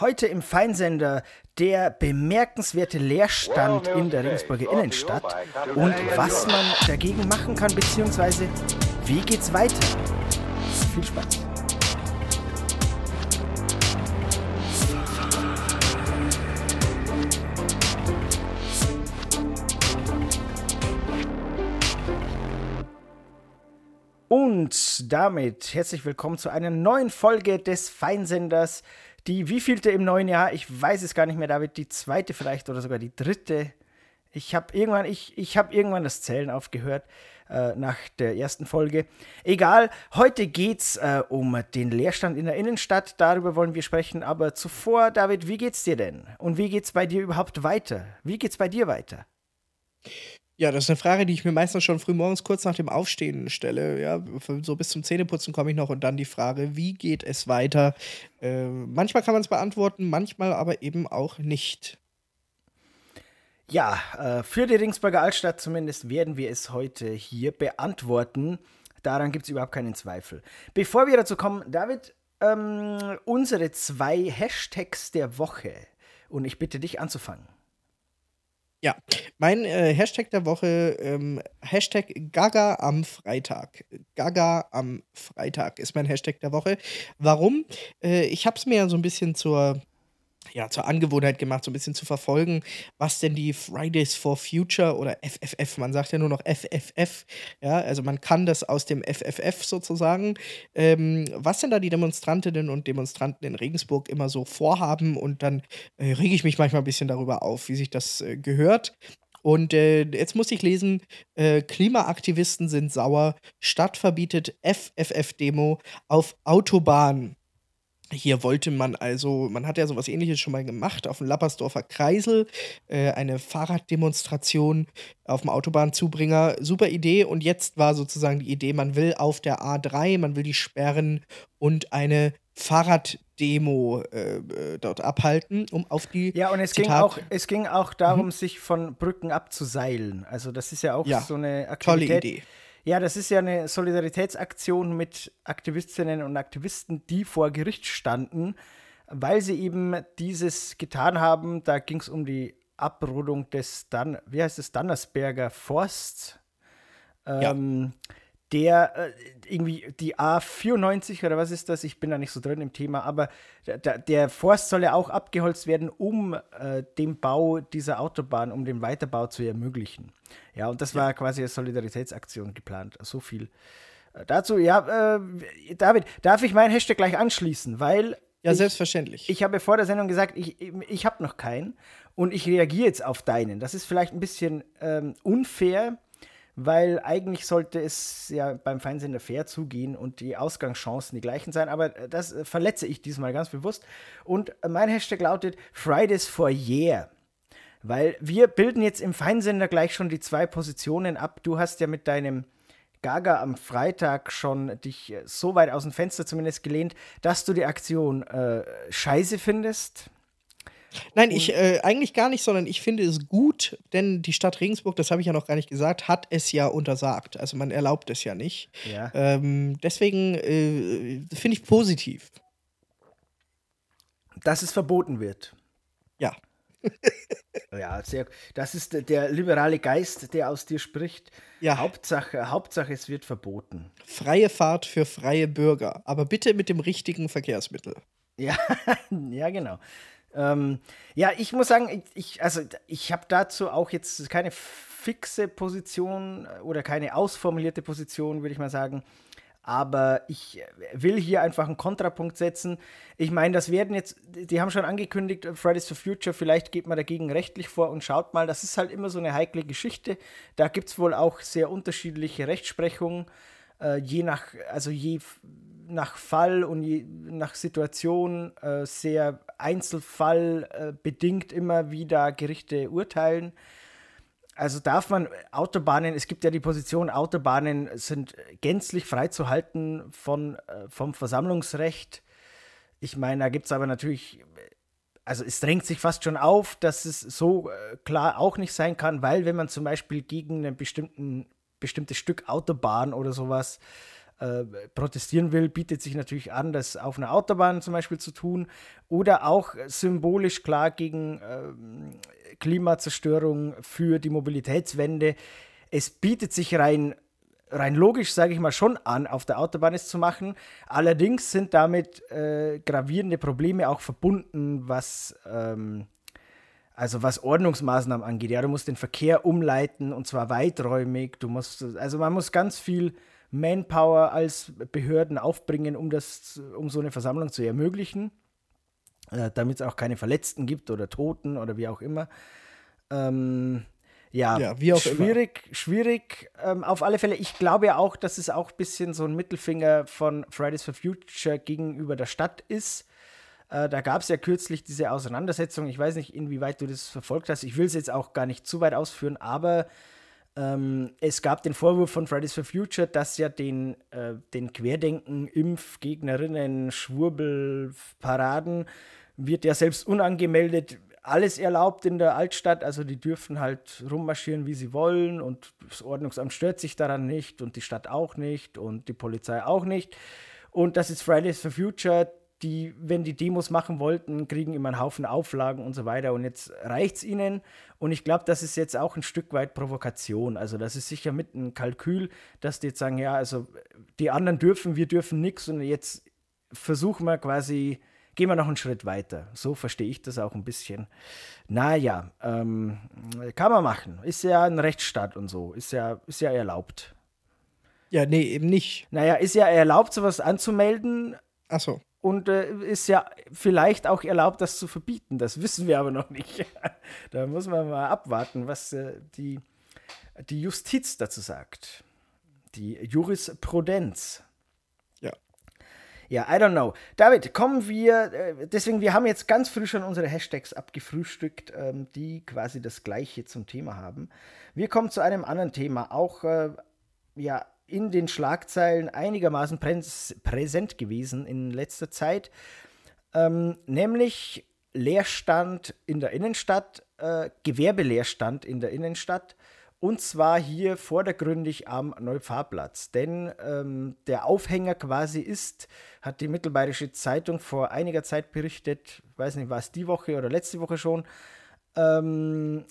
Heute im Feinsender der bemerkenswerte Leerstand in der Regensburger Innenstadt und was man dagegen machen kann, beziehungsweise wie geht's weiter. Viel Spaß. Und damit herzlich willkommen zu einer neuen Folge des Feinsenders die wievielte im neuen Jahr? Ich weiß es gar nicht mehr, David. Die zweite vielleicht oder sogar die dritte. Ich habe irgendwann, ich, ich hab irgendwann das Zählen aufgehört äh, nach der ersten Folge. Egal, heute geht's äh, um den Leerstand in der Innenstadt. Darüber wollen wir sprechen. Aber zuvor, David, wie geht's dir denn? Und wie geht's bei dir überhaupt weiter? Wie geht's bei dir weiter? Ja, das ist eine Frage, die ich mir meistens schon früh morgens kurz nach dem Aufstehen stelle. Ja, so bis zum Zähneputzen komme ich noch und dann die Frage, wie geht es weiter? Äh, manchmal kann man es beantworten, manchmal aber eben auch nicht. Ja, äh, für die Ringsburger Altstadt zumindest werden wir es heute hier beantworten. Daran gibt es überhaupt keinen Zweifel. Bevor wir dazu kommen, David, ähm, unsere zwei Hashtags der Woche. Und ich bitte dich anzufangen. Ja, mein äh, Hashtag der Woche, ähm, Hashtag Gaga am Freitag. Gaga am Freitag ist mein Hashtag der Woche. Warum? Äh, ich habe es mir ja so ein bisschen zur ja, zur Angewohnheit gemacht, so ein bisschen zu verfolgen, was denn die Fridays for Future oder FFF, man sagt ja nur noch FFF, ja, also man kann das aus dem FFF sozusagen, ähm, was denn da die Demonstrantinnen und Demonstranten in Regensburg immer so vorhaben und dann äh, rege ich mich manchmal ein bisschen darüber auf, wie sich das äh, gehört. Und äh, jetzt muss ich lesen, äh, Klimaaktivisten sind sauer, Stadt verbietet FFF-Demo auf Autobahn. Hier wollte man also, man hat ja sowas ähnliches schon mal gemacht auf dem Lappersdorfer Kreisel, äh, eine Fahrraddemonstration auf dem Autobahnzubringer. Super Idee. Und jetzt war sozusagen die Idee, man will auf der A3, man will die sperren und eine Fahrraddemo äh, dort abhalten, um auf die. Ja, und es, ging auch, es ging auch darum, mhm. sich von Brücken abzuseilen. Also, das ist ja auch ja, so eine Aktivität. Tolle Idee ja, das ist ja eine Solidaritätsaktion mit Aktivistinnen und Aktivisten, die vor Gericht standen, weil sie eben dieses getan haben. Da ging es um die Abrodung des, Dan wie heißt es, Dannersberger Forsts. Ähm, ja der äh, irgendwie die A94 oder was ist das? Ich bin da nicht so drin im Thema, aber der, der Forst soll ja auch abgeholzt werden, um äh, den Bau dieser Autobahn, um den Weiterbau zu ermöglichen. Ja, und das ja. war quasi eine Solidaritätsaktion geplant. So viel äh, dazu. Ja, äh, David, darf ich meinen Hashtag gleich anschließen? Weil. Ja, ich, selbstverständlich. Ich habe vor der Sendung gesagt, ich, ich habe noch keinen und ich reagiere jetzt auf deinen. Das ist vielleicht ein bisschen ähm, unfair weil eigentlich sollte es ja beim Fernsehen fair zugehen und die Ausgangschancen die gleichen sein, aber das verletze ich diesmal ganz bewusst. Und mein Hashtag lautet Fridays for Yeah. Weil wir bilden jetzt im Feinsender gleich schon die zwei Positionen ab. Du hast ja mit deinem Gaga am Freitag schon dich so weit aus dem Fenster zumindest gelehnt, dass du die Aktion äh, scheiße findest. Nein, ich äh, eigentlich gar nicht, sondern ich finde es gut, denn die Stadt Regensburg, das habe ich ja noch gar nicht gesagt, hat es ja untersagt. Also man erlaubt es ja nicht. Ja. Ähm, deswegen äh, finde ich positiv. Dass es verboten wird. Ja. ja, sehr. Das ist der liberale Geist, der aus dir spricht. Ja. Hauptsache, Hauptsache, es wird verboten. Freie Fahrt für freie Bürger, aber bitte mit dem richtigen Verkehrsmittel. Ja, ja, genau. Ähm, ja, ich muss sagen, ich, also ich habe dazu auch jetzt keine fixe Position oder keine ausformulierte Position, würde ich mal sagen. Aber ich will hier einfach einen Kontrapunkt setzen. Ich meine, das werden jetzt, die haben schon angekündigt, Fridays for Future, vielleicht geht man dagegen rechtlich vor und schaut mal, das ist halt immer so eine heikle Geschichte. Da gibt es wohl auch sehr unterschiedliche Rechtsprechungen, äh, je nach, also je nach Fall und je, nach Situation äh, sehr einzelfallbedingt äh, immer wieder Gerichte urteilen. Also darf man Autobahnen, es gibt ja die Position, Autobahnen sind gänzlich freizuhalten von, äh, vom Versammlungsrecht. Ich meine, da gibt es aber natürlich, also es drängt sich fast schon auf, dass es so äh, klar auch nicht sein kann, weil wenn man zum Beispiel gegen ein bestimmtes Stück Autobahn oder sowas äh, protestieren will, bietet sich natürlich an, das auf einer Autobahn zum Beispiel zu tun oder auch symbolisch klar gegen äh, Klimazerstörung für die Mobilitätswende. Es bietet sich rein rein logisch, sage ich mal, schon an, auf der Autobahn es zu machen. Allerdings sind damit äh, gravierende Probleme auch verbunden, was, ähm, also was Ordnungsmaßnahmen angeht. Ja, du musst den Verkehr umleiten und zwar weiträumig. Du musst, also man muss ganz viel Manpower als Behörden aufbringen, um das, um so eine Versammlung zu ermöglichen, äh, damit es auch keine Verletzten gibt oder Toten oder wie auch immer. Ähm, ja, ja wie auch schwierig, immer. schwierig. Ähm, auf alle Fälle, ich glaube ja auch, dass es auch ein bisschen so ein Mittelfinger von Fridays for Future gegenüber der Stadt ist. Äh, da gab es ja kürzlich diese Auseinandersetzung. Ich weiß nicht, inwieweit du das verfolgt hast. Ich will es jetzt auch gar nicht zu weit ausführen, aber ähm, es gab den Vorwurf von Fridays for Future, dass ja den, äh, den Querdenken, Impfgegnerinnen, Schwurbelparaden wird ja selbst unangemeldet alles erlaubt in der Altstadt, also die dürfen halt rummarschieren, wie sie wollen und das Ordnungsamt stört sich daran nicht und die Stadt auch nicht und die Polizei auch nicht. Und das ist Fridays for Future, die, wenn die Demos machen wollten, kriegen immer einen Haufen Auflagen und so weiter. Und jetzt reicht es ihnen. Und ich glaube, das ist jetzt auch ein Stück weit Provokation. Also, das ist sicher mit einem Kalkül, dass die jetzt sagen: Ja, also die anderen dürfen, wir dürfen nichts. Und jetzt versuchen wir quasi, gehen wir noch einen Schritt weiter. So verstehe ich das auch ein bisschen. Naja, ähm, kann man machen. Ist ja ein Rechtsstaat und so. Ist ja, ist ja erlaubt. Ja, nee, eben nicht. Naja, ist ja erlaubt, sowas anzumelden. Ach so. Und äh, ist ja vielleicht auch erlaubt, das zu verbieten. Das wissen wir aber noch nicht. da muss man mal abwarten, was äh, die, die Justiz dazu sagt. Die Jurisprudenz. Ja. Ja, I don't know. David, kommen wir, äh, deswegen, wir haben jetzt ganz früh schon unsere Hashtags abgefrühstückt, ähm, die quasi das Gleiche zum Thema haben. Wir kommen zu einem anderen Thema, auch äh, ja, in den Schlagzeilen einigermaßen präsent gewesen in letzter Zeit, ähm, nämlich Leerstand in der Innenstadt, äh, Gewerbeleerstand in der Innenstadt. Und zwar hier vordergründig am Neupfarrplatz. Denn ähm, der Aufhänger quasi ist, hat die Mittelbayerische Zeitung vor einiger Zeit berichtet, weiß nicht, war es die Woche oder letzte Woche schon, ähm,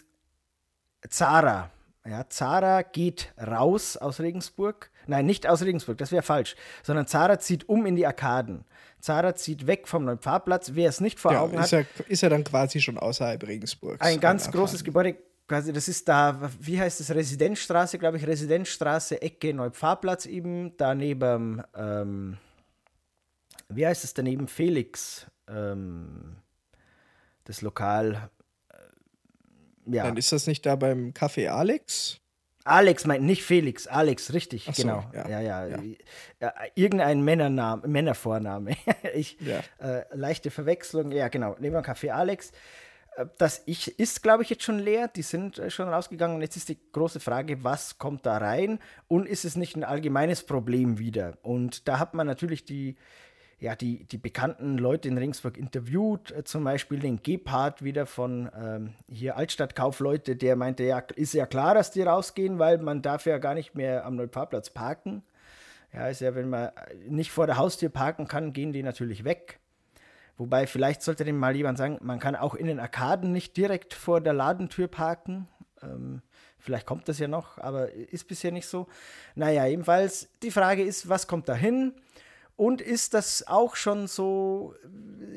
Zara ja, Zara geht raus aus Regensburg. Nein, nicht aus Regensburg, das wäre falsch. Sondern Zara zieht um in die Arkaden. Zara zieht weg vom neuen Fahrplatz. Wer es nicht vor ja, Augen ist hat. Ja, ist ja dann quasi schon außerhalb Regensburgs. Ein ganz großes Gebäude. Quasi, das ist da, wie heißt es, Residenzstraße, glaube ich, Residenzstraße, Ecke, Neupfarrplatz eben. Daneben, ähm, wie heißt es daneben? Felix, ähm, das Lokal ja. Dann ist das nicht da beim Café Alex? Alex meint nicht Felix, Alex, richtig, so, genau. Ja. Ja, ja. ja. Irgendein Männername, Männervorname. ich, äh, leichte Verwechslung, ja, genau. Neben dem Café Alex. Äh, das ich ist, glaube ich, jetzt schon leer. Die sind äh, schon rausgegangen. Und jetzt ist die große Frage, was kommt da rein? Und ist es nicht ein allgemeines Problem wieder? Und da hat man natürlich die ja, die, die bekannten Leute in Ringsburg interviewt, äh, zum Beispiel den Gebhardt wieder von ähm, hier Altstadtkaufleute, der meinte, ja, ist ja klar, dass die rausgehen, weil man darf ja gar nicht mehr am Neuparkplatz parken. Ja, ist ja, wenn man nicht vor der Haustür parken kann, gehen die natürlich weg. Wobei, vielleicht sollte dem mal jemand sagen, man kann auch in den Arkaden nicht direkt vor der Ladentür parken. Ähm, vielleicht kommt das ja noch, aber ist bisher nicht so. Naja, jedenfalls, die Frage ist, was kommt da hin? Und ist das auch schon so,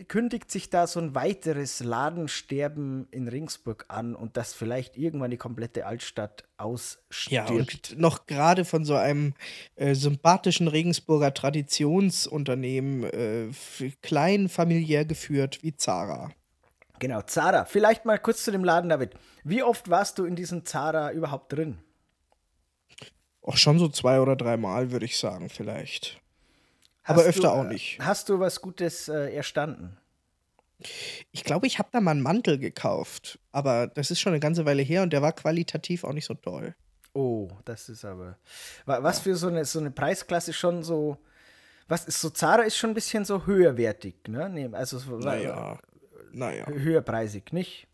kündigt sich da so ein weiteres Ladensterben in Ringsburg an und das vielleicht irgendwann die komplette Altstadt ausstirbt? Ja, und noch gerade von so einem äh, sympathischen Regensburger Traditionsunternehmen, äh, klein familiär geführt wie Zara. Genau, Zara. Vielleicht mal kurz zu dem Laden, David. Wie oft warst du in diesem Zara überhaupt drin? Auch schon so zwei oder dreimal, würde ich sagen, vielleicht aber öfter du, auch nicht. Hast du was Gutes äh, erstanden? Ich glaube, ich habe da mal einen Mantel gekauft, aber das ist schon eine ganze Weile her und der war qualitativ auch nicht so toll. Oh, das ist aber. Was für so eine, so eine Preisklasse schon so. Was ist so, Zara ist schon ein bisschen so höherwertig, ne? Also so, naja, naja. höherpreisig, nicht?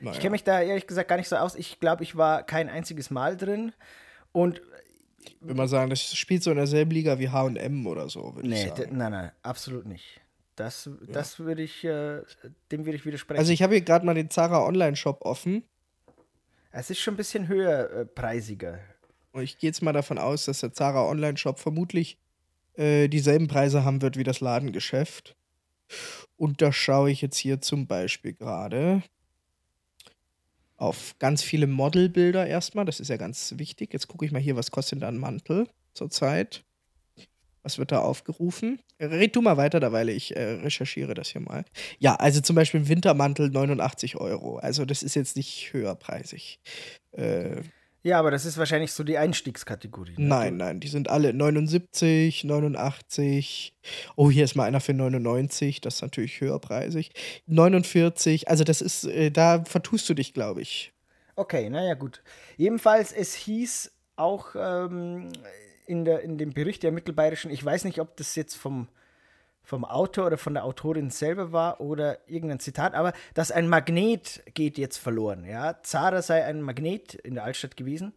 Naja. Ich kenne mich da ehrlich gesagt gar nicht so aus. Ich glaube, ich war kein einziges Mal drin. Und Ich würde mal sagen, das spielt so in derselben Liga wie HM oder so, würde nee, ich sagen. Nein, nein, absolut nicht. Das, das würde ich, äh, dem würde ich widersprechen. Also ich habe hier gerade mal den Zara Online-Shop offen. Es ist schon ein bisschen höher äh, preisiger. Und ich gehe jetzt mal davon aus, dass der Zara Online-Shop vermutlich äh, dieselben Preise haben wird wie das Ladengeschäft. Und da schaue ich jetzt hier zum Beispiel gerade auf ganz viele Modelbilder erstmal. Das ist ja ganz wichtig. Jetzt gucke ich mal hier, was kostet da ein Mantel zurzeit. Was wird da aufgerufen? Red du mal weiter, da weil ich äh, recherchiere das hier mal. Ja, also zum Beispiel Wintermantel 89 Euro. Also das ist jetzt nicht höherpreisig. Äh, ja, aber das ist wahrscheinlich so die Einstiegskategorie. Ne? Nein, nein, die sind alle 79, 89. Oh, hier ist mal einer für 99, das ist natürlich höherpreisig. 49, also das ist, äh, da vertust du dich, glaube ich. Okay, naja, gut. Jedenfalls, es hieß auch ähm, in, der, in dem Bericht der Mittelbayerischen, ich weiß nicht, ob das jetzt vom, vom Autor oder von der Autorin selber war oder irgendein Zitat, aber dass ein Magnet geht jetzt verloren. Ja? Zara sei ein Magnet in der Altstadt gewesen.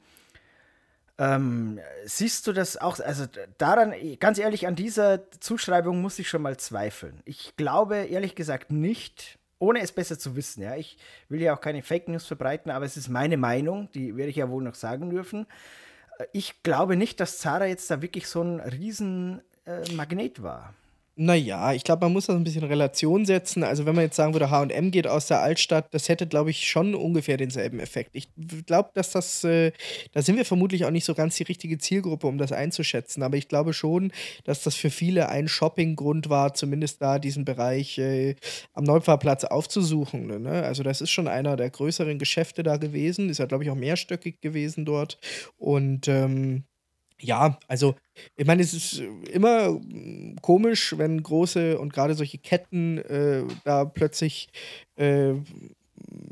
Ähm, siehst du das auch? Also daran, ganz ehrlich, an dieser Zuschreibung muss ich schon mal zweifeln. Ich glaube ehrlich gesagt nicht, ohne es besser zu wissen. Ja, ich will ja auch keine Fake News verbreiten, aber es ist meine Meinung, die werde ich ja wohl noch sagen dürfen. Ich glaube nicht, dass Zara jetzt da wirklich so ein riesen äh, war. Naja, ich glaube, man muss das ein bisschen in Relation setzen. Also, wenn man jetzt sagen würde, HM geht aus der Altstadt, das hätte, glaube ich, schon ungefähr denselben Effekt. Ich glaube, dass das, äh, da sind wir vermutlich auch nicht so ganz die richtige Zielgruppe, um das einzuschätzen. Aber ich glaube schon, dass das für viele ein Shoppinggrund war, zumindest da diesen Bereich äh, am Neupfarrplatz aufzusuchen. Ne? Also, das ist schon einer der größeren Geschäfte da gewesen. Ist ja, glaube ich, auch mehrstöckig gewesen dort. Und ähm, ja, also ich meine, es ist immer hm, komisch, wenn große und gerade solche Ketten äh, da plötzlich äh,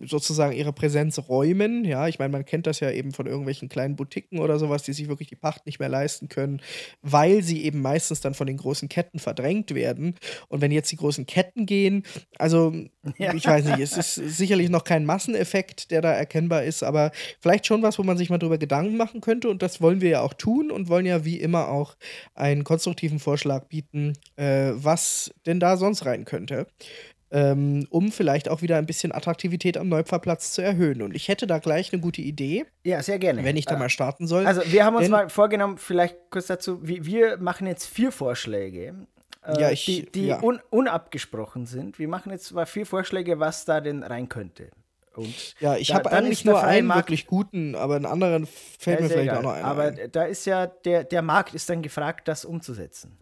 sozusagen ihre Präsenz räumen. Ja, ich meine, man kennt das ja eben von irgendwelchen kleinen Boutiquen oder sowas, die sich wirklich die Pacht nicht mehr leisten können, weil sie eben meistens dann von den großen Ketten verdrängt werden. Und wenn jetzt die großen Ketten gehen, also ja. ich weiß nicht, es ist sicherlich noch kein Masseneffekt, der da erkennbar ist, aber vielleicht schon was, wo man sich mal drüber Gedanken machen könnte. Und das wollen wir ja auch tun und wollen ja wie immer auch einen konstruktiven Vorschlag bieten, äh, was denn da sonst rein könnte ähm, um vielleicht auch wieder ein bisschen Attraktivität am Neupfarrplatz zu erhöhen. Und ich hätte da gleich eine gute Idee. Ja, sehr gerne. Wenn ich da äh, mal starten soll. Also, wir haben uns Denn, mal vorgenommen, vielleicht kurz dazu, wir machen jetzt vier Vorschläge. Äh, ja, ich, die, die ja. Un, unabgesprochen sind. Wir machen jetzt mal vier Vorschläge, was da denn rein könnte. Und ja, ich habe eigentlich nur einen Markt, wirklich guten, aber einen anderen fällt mir vielleicht egal. auch noch ein. Aber ein. da ist ja, der, der Markt ist dann gefragt, das umzusetzen.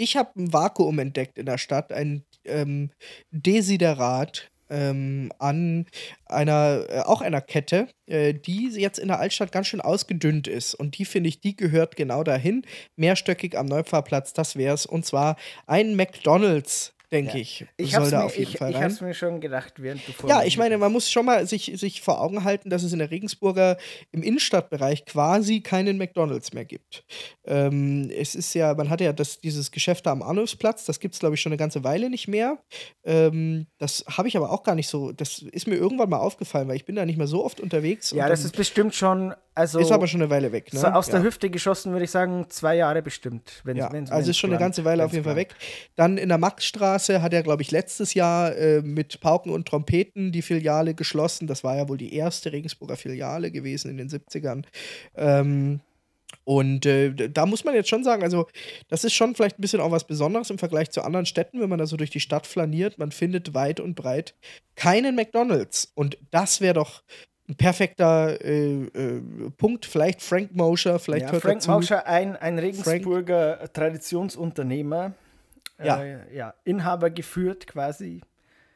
Ich habe ein Vakuum entdeckt in der Stadt, ein ähm, Desiderat ähm, an einer, äh, auch einer Kette, äh, die jetzt in der Altstadt ganz schön ausgedünnt ist. Und die finde ich, die gehört genau dahin. Mehrstöckig am Neupfarrplatz, das wäre es. Und zwar ein McDonalds denke ja. ich. Ich mir, habe es mir schon gedacht, während du Ja, ich meine, man muss schon mal sich, sich vor Augen halten, dass es in der Regensburger im Innenstadtbereich quasi keinen McDonalds mehr gibt. Ähm, es ist ja, man hat ja das, dieses Geschäft da am Arnulfsplatz, das gibt es, glaube ich, schon eine ganze Weile nicht mehr. Ähm, das habe ich aber auch gar nicht so, das ist mir irgendwann mal aufgefallen, weil ich bin da nicht mehr so oft unterwegs. Ja, das ist bestimmt schon also ist aber schon eine Weile weg. Ne? So aus der Hüfte geschossen, würde ich sagen, zwei Jahre bestimmt. Wenn, ja, wenn's, also ist schon eine ganze Weile auf jeden Fall weg. Dann in der Maxstraße hat er, glaube ich, letztes Jahr äh, mit Pauken und Trompeten die Filiale geschlossen. Das war ja wohl die erste Regensburger Filiale gewesen in den 70ern. Ähm, und äh, da muss man jetzt schon sagen, also das ist schon vielleicht ein bisschen auch was Besonderes im Vergleich zu anderen Städten, wenn man da so durch die Stadt flaniert. Man findet weit und breit keinen McDonald's. Und das wäre doch ein perfekter äh, äh, Punkt. Vielleicht Frank Mosher, vielleicht ja, hört Frank dazu. Mosher, ein, ein Regensburger Frank. Traditionsunternehmer. Ja. Äh, ja, Inhaber geführt quasi.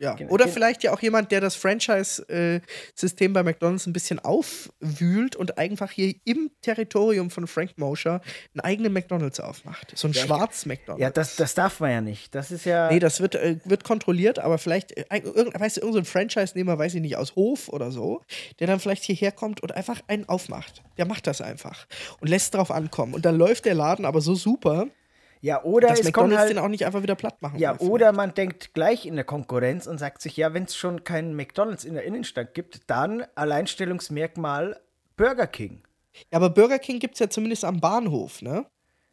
Ja. Genau. Oder vielleicht ja auch jemand, der das Franchise-System bei McDonalds ein bisschen aufwühlt und einfach hier im Territorium von Frank Mosher einen eigenen McDonalds aufmacht. So ein ja, schwarz McDonalds. Ja, das, das darf man ja nicht. Das ist ja. Nee, das wird, äh, wird kontrolliert, aber vielleicht, äh, irgend, weißt du, irgendein Franchise-Nehmer, weiß ich nicht, aus Hof oder so, der dann vielleicht hierher kommt und einfach einen aufmacht. Der macht das einfach und lässt drauf ankommen. Und dann läuft der Laden aber so super, ja, oder dass es McDonald's halt, den auch nicht einfach wieder platt machen. Ja, oder man denkt gleich in der Konkurrenz und sagt sich, ja, wenn es schon keinen McDonald's in der Innenstadt gibt, dann Alleinstellungsmerkmal Burger King. Ja, aber Burger King gibt es ja zumindest am Bahnhof, ne?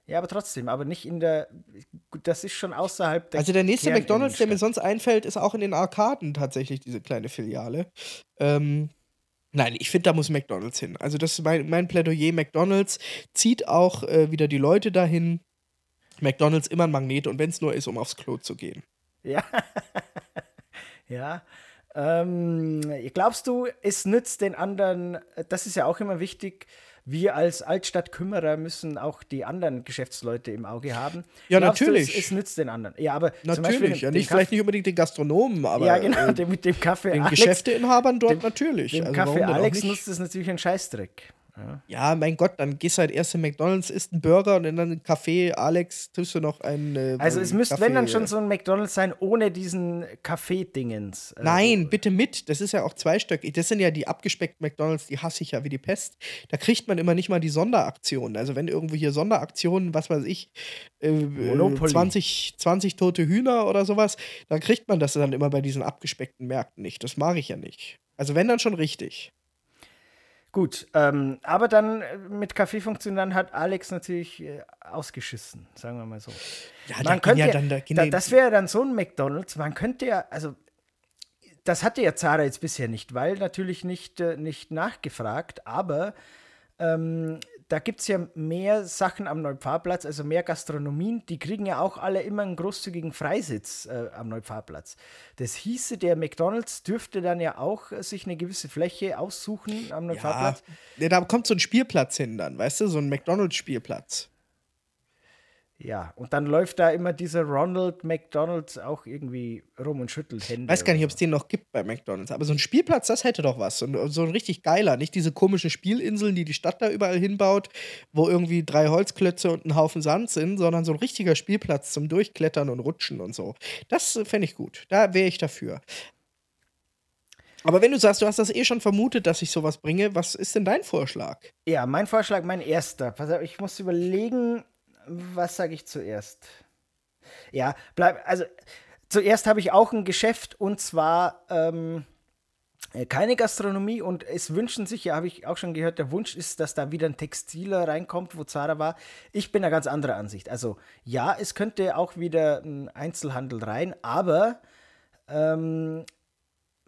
Ja, aber trotzdem, aber nicht in der. Das ist schon außerhalb der. Also der nächste McDonalds, der mir sonst einfällt, ist auch in den Arkaden tatsächlich diese kleine Filiale. Ähm, nein, ich finde, da muss McDonalds hin. Also das ist mein, mein Plädoyer. McDonalds zieht auch äh, wieder die Leute dahin. McDonalds immer ein Magnet und wenn es nur ist, um aufs Klo zu gehen. Ja. ja. Ähm, glaubst du, es nützt den anderen, das ist ja auch immer wichtig, wir als Altstadtkümmerer müssen auch die anderen Geschäftsleute im Auge haben. Ja, Glaubst natürlich. Du, es, es, nützt den anderen. Ja, aber natürlich. ja, nicht, vielleicht nicht unbedingt den Gastronomen, aber. Ja, genau, äh, mit dem Kaffee. Den Alex, Geschäfteinhabern dort dem, natürlich. Dem also Kaffee Alex nutzt es natürlich ein Scheißdreck. Ja. ja, mein Gott, dann gehst du halt erst in McDonalds, isst einen Burger und dann einen Kaffee. Alex, tust du noch einen. Äh, also, es müsste, wenn dann schon so ein McDonalds sein, ohne diesen Kaffee-Dingens. Äh, Nein, bitte mit. Das ist ja auch zweistöckig. Das sind ja die abgespeckten McDonalds, die hasse ich ja wie die Pest. Da kriegt man immer nicht mal die Sonderaktionen. Also, wenn irgendwo hier Sonderaktionen, was weiß ich, äh, 20, 20 tote Hühner oder sowas, dann kriegt man das dann immer bei diesen abgespeckten Märkten nicht. Das mag ich ja nicht. Also, wenn dann schon richtig. Gut, ähm, aber dann äh, mit Kaffee funktionieren hat Alex natürlich äh, ausgeschissen, sagen wir mal so. Ja, man könnte ja dann, da, da, das wäre dann so ein McDonalds, man könnte ja, also das hatte ja Zara jetzt bisher nicht, weil natürlich nicht, äh, nicht nachgefragt, aber ähm, da gibt es ja mehr Sachen am Neupfarrplatz, also mehr Gastronomien, die kriegen ja auch alle immer einen großzügigen Freisitz äh, am Neupfarrplatz. Das hieße, der McDonalds dürfte dann ja auch äh, sich eine gewisse Fläche aussuchen am Neupfarrplatz. Ja, da kommt so ein Spielplatz hin dann, weißt du, so ein McDonalds-Spielplatz. Ja, und dann läuft da immer dieser Ronald McDonalds auch irgendwie rum und schüttelt Hände. Weiß gar nicht, ob es den noch gibt bei McDonalds. Aber so ein Spielplatz, das hätte doch was. Und so ein richtig geiler. Nicht diese komischen Spielinseln, die die Stadt da überall hinbaut, wo irgendwie drei Holzklötze und ein Haufen Sand sind, sondern so ein richtiger Spielplatz zum Durchklettern und Rutschen und so. Das fände ich gut. Da wäre ich dafür. Aber wenn du sagst, du hast das eh schon vermutet, dass ich sowas bringe, was ist denn dein Vorschlag? Ja, mein Vorschlag, mein erster. Ich muss überlegen, was sage ich zuerst? Ja, bleib, also zuerst habe ich auch ein Geschäft und zwar ähm, äh, keine Gastronomie und es wünschen sich, ja, habe ich auch schon gehört, der Wunsch ist, dass da wieder ein Textiler reinkommt, wo Zara war. Ich bin eine ganz andere Ansicht. Also ja, es könnte auch wieder ein Einzelhandel rein, aber ähm,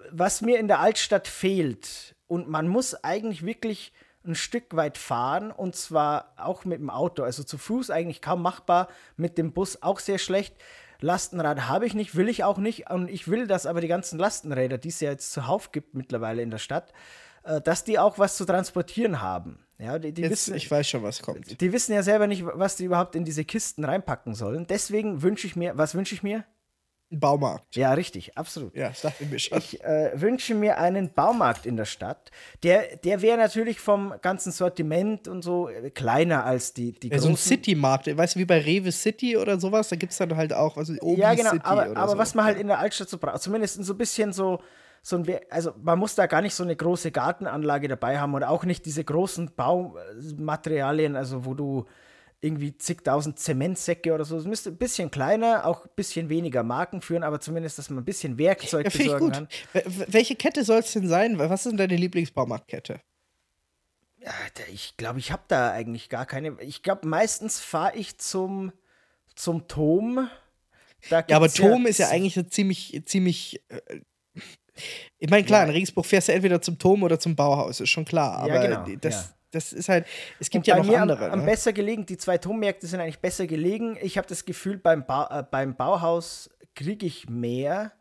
was mir in der Altstadt fehlt und man muss eigentlich wirklich ein Stück weit fahren und zwar auch mit dem Auto. Also zu Fuß eigentlich kaum machbar, mit dem Bus auch sehr schlecht. Lastenrad habe ich nicht, will ich auch nicht. Und ich will, dass aber die ganzen Lastenräder, die es ja jetzt zuhauf gibt mittlerweile in der Stadt, äh, dass die auch was zu transportieren haben. Ja, die, die jetzt, wissen, ich weiß schon, was kommt. Die wissen ja selber nicht, was die überhaupt in diese Kisten reinpacken sollen. Deswegen wünsche ich mir, was wünsche ich mir? Baumarkt. Ja, richtig, absolut. Ja, ich mir schon. Ich äh, wünsche mir einen Baumarkt in der Stadt. Der, der wäre natürlich vom ganzen Sortiment und so äh, kleiner als die, die ja, großen. So ein City-Markt, weißt du, wie bei Rewe City oder sowas, da gibt es dann halt auch, also Obi Ja, genau, City aber, aber so. was man halt in der Altstadt so braucht, zumindest so ein bisschen so, so ein, also man muss da gar nicht so eine große Gartenanlage dabei haben oder auch nicht diese großen Baumaterialien, also wo du irgendwie zigtausend Zementsäcke oder so. Es müsste ein bisschen kleiner, auch ein bisschen weniger Marken führen, aber zumindest, dass man ein bisschen Werkzeug ja, besorgen gut. kann. Welche Kette soll es denn sein? Was ist denn deine Lieblingsbaumarktkette? Ja, ich glaube, ich habe da eigentlich gar keine. Ich glaube, meistens fahre ich zum, zum Tom. ja, aber Tom ist ja eigentlich so ziemlich, ziemlich. Äh, ich meine, klar, ja. in Regensburg fährst du entweder zum Tom oder zum Bauhaus, ist schon klar. Aber ja, genau. das, ja das ist halt, es gibt ja noch andere. Am, am ne? besser gelegen, die zwei Tommärkte sind eigentlich besser gelegen. Ich habe das Gefühl, beim, ba äh, beim Bauhaus kriege ich mehr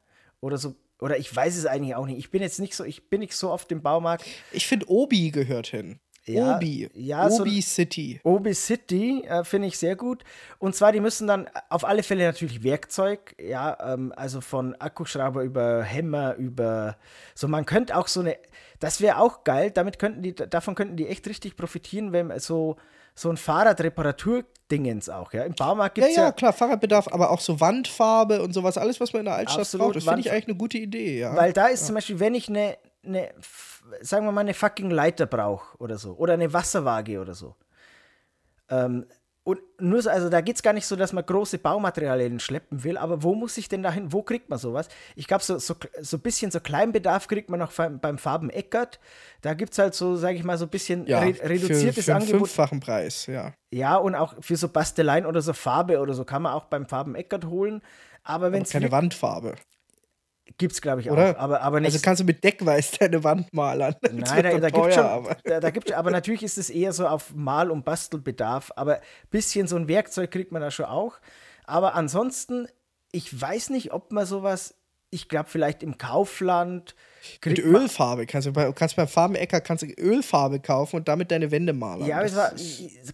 oder so. Oder ich weiß es eigentlich auch nicht. Ich bin jetzt nicht so, ich bin nicht so auf dem Baumarkt. Ich finde, Obi gehört hin. Ja, Obi. Ja, Obi so City. Obi City äh, finde ich sehr gut. Und zwar, die müssen dann auf alle Fälle natürlich Werkzeug, ja, ähm, also von Akkuschrauber über Hämmer, über so, man könnte auch so eine, das wäre auch geil, damit könnten die, davon könnten die echt richtig profitieren, wenn so, so ein Fahrradreparatur-Dingens auch, ja. Im Baumarkt gibt es ja, ja. Ja, klar, Fahrradbedarf, aber auch so Wandfarbe und sowas, alles, was man in der Altstadt Absolut, braucht, das finde ich eigentlich eine gute Idee, ja. Weil da ist ja. zum Beispiel, wenn ich eine, eine sagen wir mal, eine fucking Leiter brauche oder so. Oder eine Wasserwaage oder so. Ähm, Und nur so, also da geht es gar nicht so, dass man große Baumaterialien schleppen will, aber wo muss ich denn dahin, wo kriegt man sowas? Ich glaube, so, so, so ein bisschen so Kleinbedarf kriegt man noch beim Farben Eckert. Da gibt es halt so, sage ich mal, so ein bisschen ja, re reduziertes für, für Angebot. fünffachen Preis, ja. Ja, und auch für so Basteleien oder so Farbe oder so kann man auch beim Farben Eckert holen. Aber wenn es. Keine Wandfarbe. Gibt es, glaube ich, Oder? auch. Aber, aber nicht. Also kannst du mit Deckweiß deine Wand malern. Nein, da, da teuer, schon, aber- da, da gibt's, aber natürlich ist es eher so auf Mal- und Bastelbedarf. Aber ein bisschen so ein Werkzeug kriegt man da schon auch. Aber ansonsten, ich weiß nicht, ob man sowas, ich glaube, vielleicht im Kaufland Mit Ölfarbe. Kannst du bei, kannst beim Farbenecker kannst du Ölfarbe kaufen und damit deine Wände malern. Ja, aber war,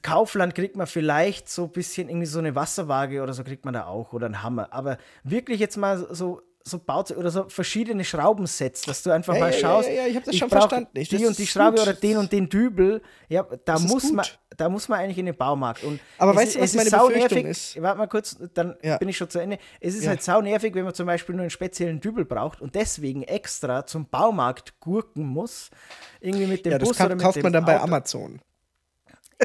Kaufland kriegt man vielleicht so ein bisschen irgendwie so eine Wasserwaage oder so kriegt man da auch oder einen Hammer. Aber wirklich jetzt mal so, so baut oder so verschiedene Schraubensets, dass du einfach Ja, mal ja, schaust. ja, ja, ich hab das schon brauch verstanden. Ich- Die das und die Schraube gut. oder den und den Dübel. Ja, da Das muss man, da muss man eigentlich in den Baumarkt. Und Aber weißt du, was es meine sau Befürchtung nervig. ist? Warte mal kurz, dann bin ich schon zu Ende. Es ist halt sau nervig, wenn man zum Beispiel nur einen speziellen Dübel braucht und deswegen extra zum Baumarkt gurken muss. Irgendwie mit dem ja, das Bus kann, oder mit kauft man dann bei Auto. Amazon.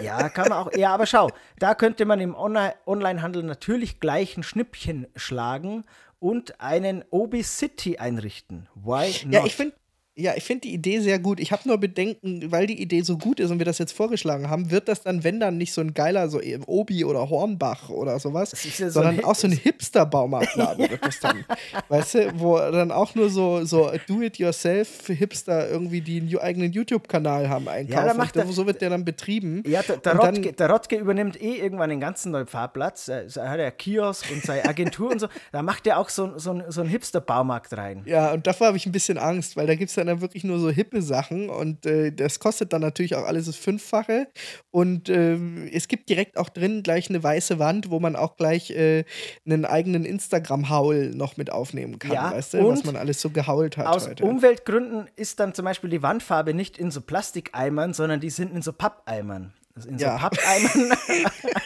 Ja, kann man auch. Ja, aber schau, da könnte man im Onli- Onlinehandel natürlich gleich ein Schnippchen schlagen und einen Obi City einrichten. Why not? Ja, ich finde ja, ich finde die Idee sehr gut. Ich habe nur Bedenken, weil die Idee so gut ist und wir das jetzt vorgeschlagen haben, wird das dann, wenn dann nicht so ein geiler, so Obi oder Hornbach oder sowas, ja so sondern auch so ein Hipster-Baumarktladen wird das dann. Weißt du, wo dann auch nur so, so Do-it-yourself-Hipster irgendwie die einen eigenen YouTube-Kanal haben einkaufen. dann macht so wird der dann betrieben. ja, der, der, Und dann- Rotke, der Rotke übernimmt eh irgendwann den ganzen neuen Fahrplatz. Er er hat ja Kiosk und seine Agentur und so. Da macht er auch so, so, ein- so einen Hipster-Baumarkt rein. Ja, und davor habe ich ein bisschen Angst, weil da gibt es dann, dann wirklich nur so hippe Sachen und äh, das kostet dann natürlich auch alles das Fünffache. Und ähm, es gibt direkt auch drin gleich eine weiße Wand, wo man auch gleich äh, einen eigenen Instagram-Haul noch mit aufnehmen kann, Ja, weißt du, was man alles so gehault hat Aus heute. Umweltgründen ist dann zum Beispiel die Wandfarbe nicht in so Plastikeimern, sondern die sind in so Pappeimern. Also in so Ja. Pappeimern.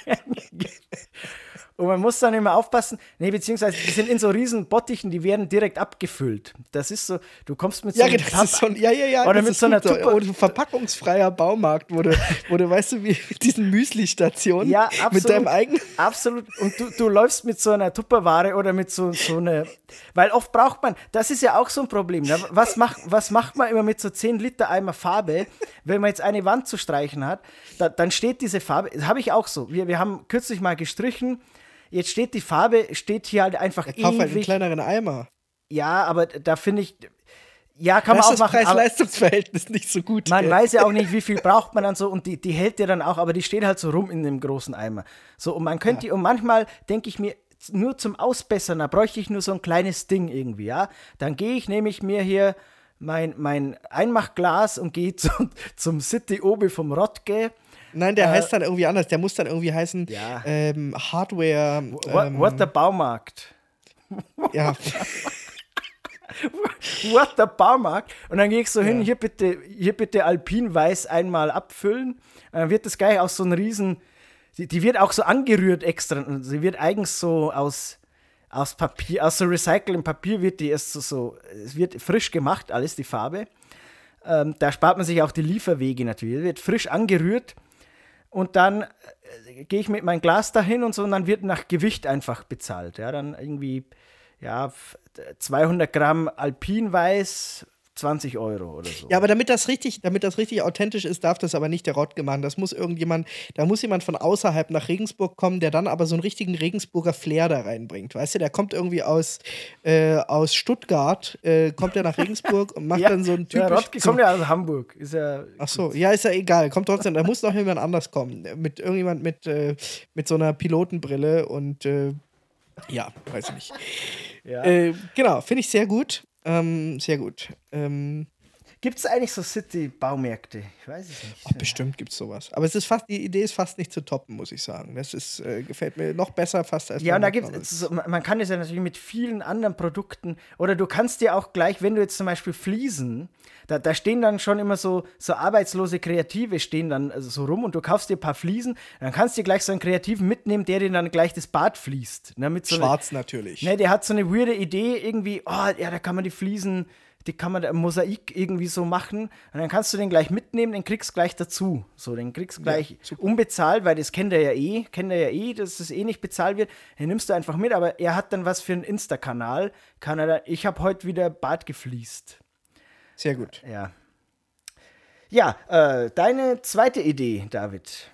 Und man muss dann immer aufpassen, nee, beziehungsweise die sind in so riesen Bottichen, die werden direkt abgefüllt. Das ist so, du kommst mit so ja, einem das ist so ja, ja, ja. Oder mit so einer gut Tupper- oder verpackungsfreier Baumarkt, wo du, weißt du, wie mit diesen Müsli-Stationen Ja, absolut. mit deinem eigenen. Absolut. Und du, du läufst mit so einer Tupperware oder mit so, so einer. Weil oft braucht man, das ist ja auch so ein Problem. Ne? Was, macht, was macht man immer mit so 10 Liter Eimer Farbe, wenn man jetzt eine Wand zu streichen hat? Da, dann steht diese Farbe, das habe ich auch so. Wir, wir haben kürzlich mal gestrichen. Jetzt steht die Farbe, steht hier halt einfach Kauf halt einen ewig. kleineren Eimer. ja, aber da finde ich. Ja, kann Da man auch das machen. aber- Preis-Leistungs-Verhältnis nicht so gut. man gell? weiß ja auch nicht, wie viel braucht man dann so und die, die hält ja dann auch, aber die steht halt so rum in dem großen Eimer. So, und man könnte, die, und manchmal denke ich mir, nur zum Ausbessern, da bräuchte ich nur so ein kleines Ding irgendwie, ja. Dann gehe ich, nehme ich mir hier mein, mein Einmachglas und gehe zum, zum City Obi vom Rotke. Nein, der heißt dann irgendwie anders. Der muss dann irgendwie heißen Äh, Ja. ähm, Hardware. What, Ähm, what the Baumarkt? ja. What the Baumarkt? Und dann gehe ich so hin, hier bitte, hier bitte Alpinweiß einmal abfüllen. Und dann wird das gleich aus so ein riesen, die, die wird auch so angerührt extra. Und sie wird eigens so aus, aus Papier, aus so recyceltem Papier wird die erst so, so, es wird frisch gemacht, alles die Farbe. Ähm, da spart man sich auch die Lieferwege natürlich. Es wird frisch angerührt. Und dann äh, gehe ich mit meinem Glas dahin und so und dann wird nach Gewicht einfach bezahlt. Ja, dann irgendwie, ja, f- 200 Gramm Alpinweiß, 20 Euro oder so. ja, aber damit das richtig, damit das richtig authentisch ist, darf das aber nicht der Rottge machen. Das muss irgendjemand, da muss jemand von außerhalb nach Regensburg kommen, der dann aber so einen richtigen Regensburger Flair da reinbringt. Weißt du, der kommt irgendwie aus, äh, aus Stuttgart, äh, kommt er nach Regensburg und macht dann so einen ja, typisch. Rotke kommt ja aus Hamburg. Ist ja, Ach so, ja, ist ja egal. Kommt trotzdem, da muss noch jemand anders kommen. Mit irgendjemand mit, äh, mit so einer Pilotenbrille und äh, ja, weiß ich nicht. ja. Äh, genau, finde ich sehr gut. Ähm, sehr gut. Ähm, Gibt es eigentlich so City-Baumärkte? Ich weiß es nicht. ach, bestimmt gibt es sowas. Aber es ist fast, die Idee ist fast nicht zu toppen, muss ich sagen. Das ist, äh, gefällt mir noch besser fast als Ja, und da gibt McDonald's. es, so, man kann es ja natürlich mit vielen anderen Produkten, oder du kannst dir auch gleich, wenn du jetzt zum Beispiel Fliesen, da, da stehen dann schon immer so, so arbeitslose Kreative stehen dann also so rum und du kaufst dir ein paar Fliesen, dann kannst du dir gleich so einen Kreativen mitnehmen, der dir dann gleich das Bad fließt. Ne, mit so Schwarz natürlich. Ne, der hat so eine weirde Idee, irgendwie, oh, ja, da kann man die Fliesen die kann man da im Mosaik irgendwie so machen. Und dann kannst du den gleich mitnehmen, den kriegst gleich dazu. So, den kriegst du gleich ja, unbezahlt, weil das kennt er ja eh, kennt er ja eh, dass es eh nicht bezahlt wird. Den nimmst du einfach mit, aber er hat dann was für einen Insta-Kanal. Kann er da, ich habe heute wieder Bad gefliest. Sehr gut. Ja. Ja, äh, deine zweite Idee, David.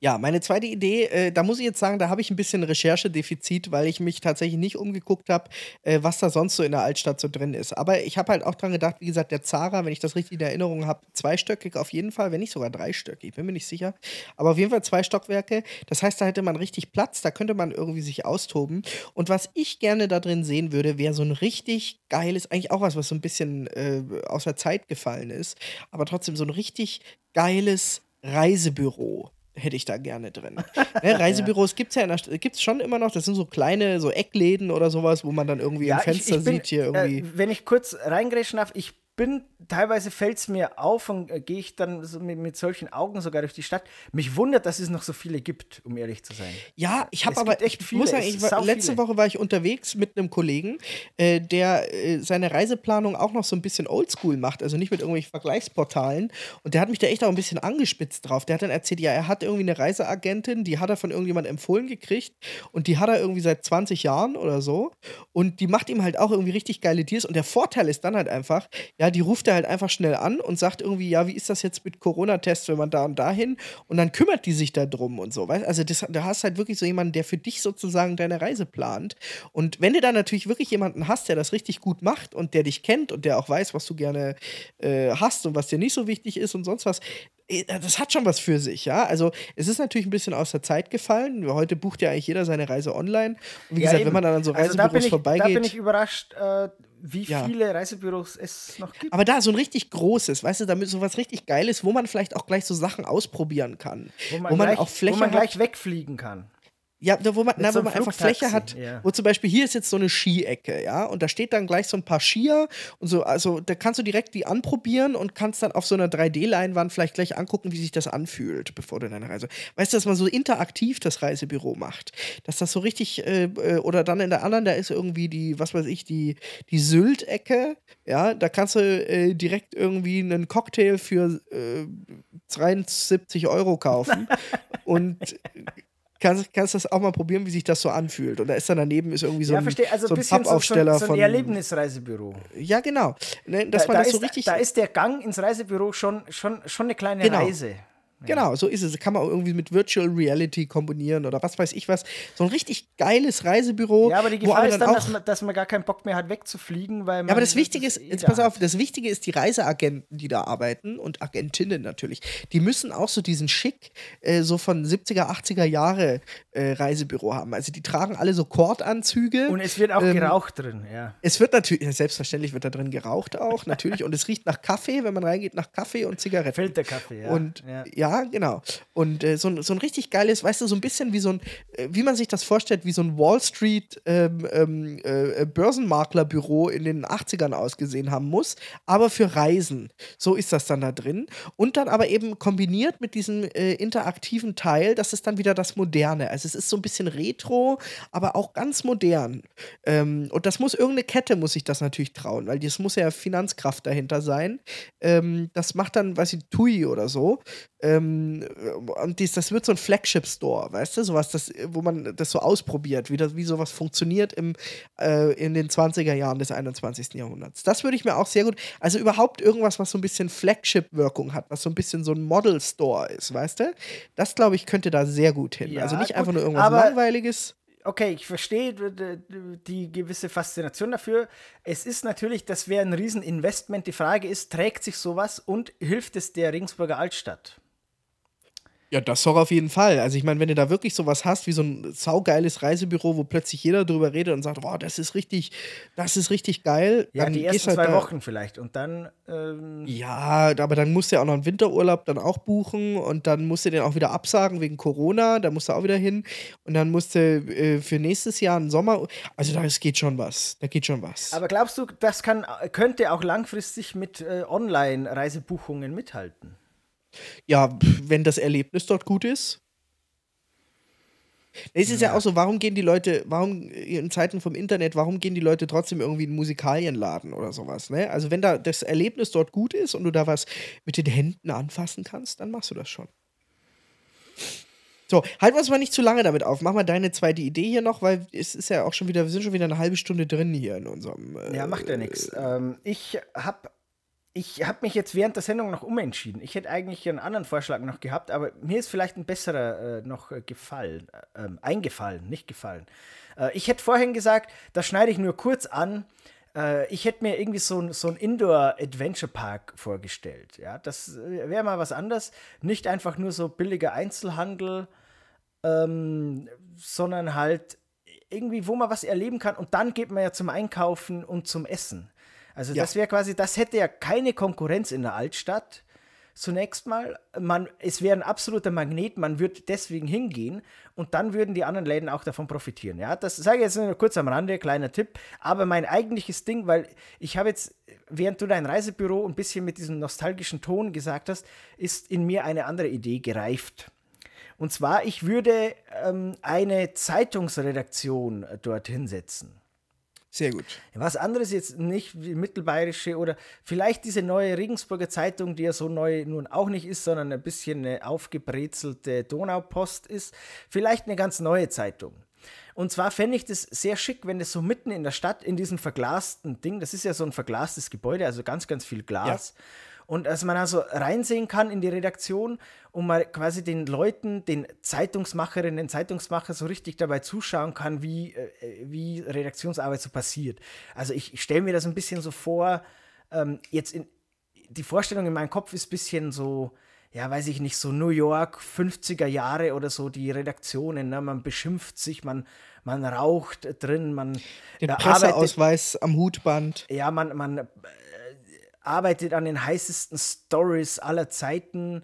Ja, meine zweite Idee, äh, da muss ich jetzt sagen, da habe ich ein bisschen Recherchedefizit, weil ich mich tatsächlich nicht umgeguckt habe, äh, was da sonst so in der Altstadt so drin ist. Aber ich habe halt auch dran gedacht, wie gesagt, der Zara, wenn ich das richtig in Erinnerung habe, zweistöckig auf jeden Fall, wenn nicht sogar dreistöckig, bin mir nicht sicher. Aber auf jeden Fall zwei Stockwerke. Das heißt, da hätte man richtig Platz, da könnte man irgendwie sich austoben. Und was ich gerne da drin sehen würde, wäre so ein richtig geiles, eigentlich auch was, was so ein bisschen äh, aus der Zeit gefallen ist, aber trotzdem so ein richtig geiles Reisebüro hätte ich da gerne drin. ne, Reisebüros gibt es ja gibt's schon immer noch. Das sind so kleine so Eckläden oder sowas, wo man dann irgendwie ja, im Fenster ich, ich bin, sieht hier irgendwie. Äh, wenn ich kurz reingrätschen darf, ich bin, teilweise fällt es mir auf und äh, gehe ich dann so mit, mit, solchen Augen sogar durch die Stadt. Mich wundert, dass es noch so viele gibt, um ehrlich zu sein. Ja, ich habe aber echt viele. Muss sagen, ich war, letzte viele. Woche war ich unterwegs mit einem Kollegen, äh, der äh, seine Reiseplanung auch noch so ein bisschen oldschool macht, also nicht mit irgendwelchen Vergleichsportalen. Und der hat mich da echt auch ein bisschen angespitzt drauf. Der hat dann erzählt, ja, er hat irgendwie eine Reiseagentin, die hat er von irgendjemandem empfohlen gekriegt und die hat er irgendwie seit 20 Jahren oder so. Und die macht ihm halt auch irgendwie richtig geile Deals. Und der Vorteil ist dann halt einfach, ja, ja, die ruft er halt einfach schnell an und sagt irgendwie, ja, wie ist das jetzt mit Corona-Tests, wenn man da und dahin? Und dann kümmert die sich da drum und so. Weißt? Also das, da hast halt wirklich so jemanden, der für dich sozusagen deine Reise plant. Und wenn du da natürlich wirklich jemanden hast, der das richtig gut macht und der dich kennt und der auch weiß, was du gerne äh, hast und was dir nicht so wichtig ist und sonst was, äh, das hat schon was für sich, ja. Also es ist natürlich ein bisschen aus der Zeit gefallen. Heute bucht ja eigentlich jeder seine Reise online. Und wie ja, gesagt, eben. wenn man dann an so Reisebüros also da ich, vorbeigeht. Da bin ich überrascht, äh, wie ja. viele Reisebüros es noch gibt. Aber da so ein richtig großes, weißt du, damit so was richtig Geiles, wo man vielleicht auch gleich so Sachen ausprobieren kann. Wo man, wo man gleich, auch Fläche wo man gleich wegfliegen kann. Ja, wo man, na, wo man einfach Fläche hat, ja. wo zum Beispiel hier ist jetzt so eine Skiecke, ja, und da steht dann gleich so ein paar Skier und so, also da kannst du direkt die anprobieren und kannst dann auf so einer 3D-Leinwand vielleicht gleich angucken, wie sich das anfühlt, bevor du deine Reise. Weißt du, dass man so interaktiv das Reisebüro macht, dass das so richtig, äh, äh, oder dann in der anderen, da ist irgendwie die, was weiß ich, die, die Sylt-Ecke, ja, da kannst du äh, direkt irgendwie einen Cocktail für äh, 73 Euro kaufen und kannst, kannst das auch mal probieren, wie sich das so anfühlt. Und da ist dann daneben ist irgendwie so ja, ein, verstehe. Also so ein Pappaufsteller so, so, so ein Erlebnisreisebüro. Ja, genau. Ne, dass da, man da das so richtig. Da ist der Gang ins Reisebüro schon, schon, schon eine kleine genau. Reise. Genau, so ist es. Kann man auch irgendwie mit Virtual Reality kombinieren oder was weiß ich was. So ein richtig geiles Reisebüro. Ja, aber die Gefahr ist dann, auch, dass, man, dass man gar keinen Bock mehr hat, wegzufliegen, weil man. Ja, aber das Wichtige ist, jetzt pass auf, das Wichtige ist, die Reiseagenten, die da arbeiten und Agentinnen natürlich, die müssen auch so diesen Schick, äh, so von 70er, 80er Jahre äh, Reisebüro haben. Also die tragen alle so Kordanzüge. Und es wird auch ähm, geraucht drin, ja. Es wird natürlich, selbstverständlich wird da drin geraucht auch, natürlich. und es riecht nach Kaffee, wenn man reingeht, nach Kaffee und Zigaretten. Filterkaffee, ja. Und ja, ja genau. Und äh, so, ein, so ein richtig geiles, weißt du, so ein bisschen wie so ein, äh, wie man sich das vorstellt, wie so ein Wall Street ähm, ähm, äh, Börsenmaklerbüro in den 80ern ausgesehen haben muss, aber für Reisen. So ist das dann da drin. Und dann aber eben kombiniert mit diesem äh, interaktiven Teil, das ist dann wieder das Moderne. Also es ist so ein bisschen retro, aber auch ganz modern. Ähm, und das muss irgendeine Kette, muss sich das natürlich trauen, weil das muss ja Finanzkraft dahinter sein. Ähm, das macht dann, weiß ich, TUI oder so. Ähm, und dies, das wird so ein Flagship-Store, weißt du, sowas, das, wo man das so ausprobiert, wie, das, wie sowas funktioniert im, äh, in den 20er Jahren des 21. Jahrhunderts. Das würde ich mir auch sehr gut, also überhaupt irgendwas, was so ein bisschen Flagship-Wirkung hat, was so ein bisschen so ein Model-Store ist, weißt du? Das, glaube ich, könnte da sehr gut hin. Ja, also nicht gut, einfach nur irgendwas Langweiliges okay, ich verstehe die gewisse Faszination dafür. Es ist natürlich, das wäre ein Rieseninvestment. Die Frage ist, trägt sich sowas und hilft es der Regensburger Altstadt? Ja, das doch auf jeden Fall. Also ich meine, wenn du da wirklich sowas hast, wie so ein saugeiles Reisebüro, wo plötzlich jeder drüber redet und sagt, boah, das ist richtig, das ist richtig geil. Ja, die ersten halt zwei Wochen vielleicht und dann. Ähm ja, aber dann musst du ja auch noch einen Winterurlaub dann auch buchen und dann musst du den auch wieder absagen wegen Corona, da musst du auch wieder hin und dann musst du äh, für nächstes Jahr einen Sommer. Also da geht schon was. Da geht schon was. Aber glaubst du, das kann, könnte auch langfristig mit äh, Online-Reisebuchungen mithalten? Ja, wenn das Erlebnis dort gut ist. Es ist ja. ja. auch so, warum gehen die Leute, warum in Zeiten vom Internet, warum gehen die Leute trotzdem irgendwie in einen Musikalienladen oder sowas, ne? Also wenn da das Erlebnis dort gut ist und du da was mit den Händen anfassen kannst, dann machst du das schon. So, halten wir uns mal nicht zu lange damit auf. Mach mal deine zweite Idee hier noch, weil es ist ja auch schon wieder, wir sind schon wieder eine halbe Stunde drin hier in unserem. Äh, ja, macht ja nichts. Ähm, ich habe ich habe mich jetzt während der Sendung noch umentschieden. Ich hätte eigentlich einen anderen Vorschlag noch gehabt, aber mir ist vielleicht ein besserer äh, noch äh, gefallen, äh, eingefallen, nicht gefallen. Äh, ich hätte vorhin gesagt, da schneide ich nur kurz an. Äh, ich hätte mir irgendwie so, so einen Indoor-Adventure-Park vorgestellt. Ja, das äh, wäre mal was anderes. Nicht einfach nur so billiger Einzelhandel, ähm, sondern halt irgendwie, wo man was erleben kann. Und dann geht man ja zum Einkaufen und zum Essen. Also ja. das wäre quasi, das hätte ja keine Konkurrenz in der Altstadt. Zunächst mal, man, es wäre ein absoluter Magnet, man würde deswegen hingehen und dann würden die anderen Läden auch davon profitieren. Ja, das sage ich jetzt nur kurz am Rande, kleiner Tipp. Aber mein eigentliches Ding, weil ich habe jetzt, während du dein Reisebüro ein bisschen mit diesem nostalgischen Ton gesagt hast, ist in mir eine andere Idee gereift. Und zwar, ich würde ähm, eine Zeitungsredaktion dorthin setzen. Sehr gut. Was anderes jetzt nicht wie Mittelbayerische oder vielleicht diese neue Regensburger Zeitung, die ja so neu nun auch nicht ist, sondern ein bisschen eine aufgebrezelte Donaupost ist. Vielleicht eine ganz neue Zeitung. Und zwar fände ich das sehr schick, wenn das so mitten in der Stadt in diesem verglasten Ding, das ist ja so ein verglastes Gebäude, also ganz, ganz viel Glas. Ja und dass man also reinsehen kann in die Redaktion und mal quasi den Leuten, den Zeitungsmacherinnen, den Zeitungsmacher so richtig dabei zuschauen kann, wie, äh, wie Redaktionsarbeit so passiert. Also ich, ich stelle mir das ein bisschen so vor, ähm, jetzt in, die Vorstellung in meinem Kopf ist ein bisschen so, ja, weiß ich nicht, so New York, 50er Jahre oder so, die Redaktionen, ne? man beschimpft sich, man, man raucht drin, man Den Presseausweis am Hutband. Ja, man, man arbeitet an den heißesten Stories aller Zeiten.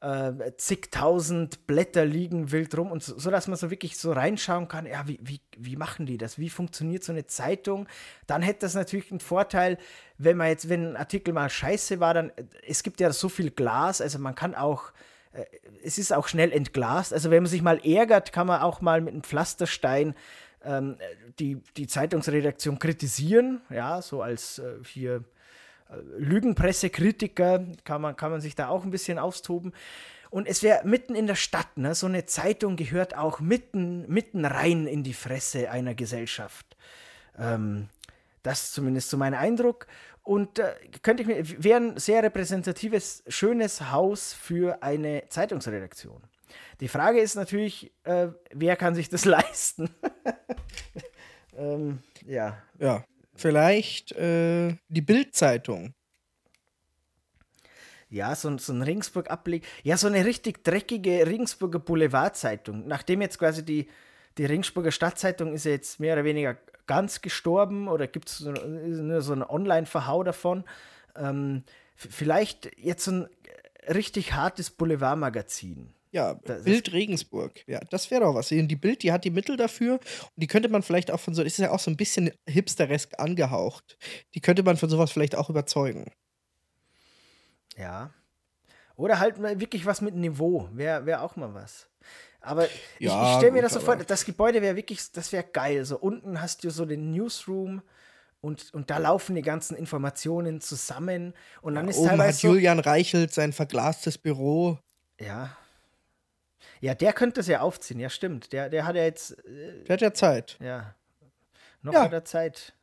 Äh, zigtausend Blätter liegen wild rum und so, dass man so wirklich so reinschauen kann, ja, wie, wie, wie machen die das? Wie funktioniert so eine Zeitung? Dann hätte das natürlich einen Vorteil, wenn man jetzt, wenn ein Artikel mal scheiße war, dann, es gibt ja so viel Glas, also man kann auch, äh, es ist auch schnell entglast, also wenn man sich mal ärgert, kann man auch mal mit einem Pflasterstein ähm, die, die Zeitungsredaktion kritisieren, ja, so als äh, hier Lügenpressekritiker, kann man, kann man sich da auch ein bisschen austoben. Und es wäre mitten in der Stadt, ne? so eine Zeitung gehört auch mitten, mitten rein in die Fresse einer Gesellschaft. Ähm, das ist zumindest so mein Eindruck. Und äh, könnte ich mir, wäre ein sehr repräsentatives, schönes Haus für eine Zeitungsredaktion. Die Frage ist natürlich, äh, wer kann sich das leisten? ähm, ja. Ja, Vielleicht äh, die Bildzeitung. Ja, so, so ein Ringsburg-Ableg. Ja, so eine richtig dreckige Ringsburger Boulevardzeitung. Nachdem jetzt quasi die, die Ringsburger Stadtzeitung ist ja jetzt mehr oder weniger ganz gestorben oder gibt es nur so ein Online-Verhau davon. Ähm, vielleicht jetzt so ein richtig hartes Boulevardmagazin. Ja, das Bild Regensburg. Ja, das wäre doch was. Die Bild, die hat die Mittel dafür und die könnte man vielleicht auch von so, ist ja auch so ein bisschen hipsteresk angehaucht. Die könnte man von sowas vielleicht auch überzeugen. Ja. Oder halt mal wirklich was mit Niveau. Wäre wär auch mal was. Aber ich, ja, ich stelle mir das so vor, das Gebäude wäre wirklich, das wäre geil. So unten hast du so den Newsroom und, und da laufen die ganzen Informationen zusammen. Und dann ja, ist oben teilweise. hat Julian Reichelt sein verglastes Büro. Ja, ja, der könnte es ja aufziehen, ja, stimmt. Der, der hat ja jetzt. Äh, der hat ja Zeit. Ja. Noch ja. hat er Zeit.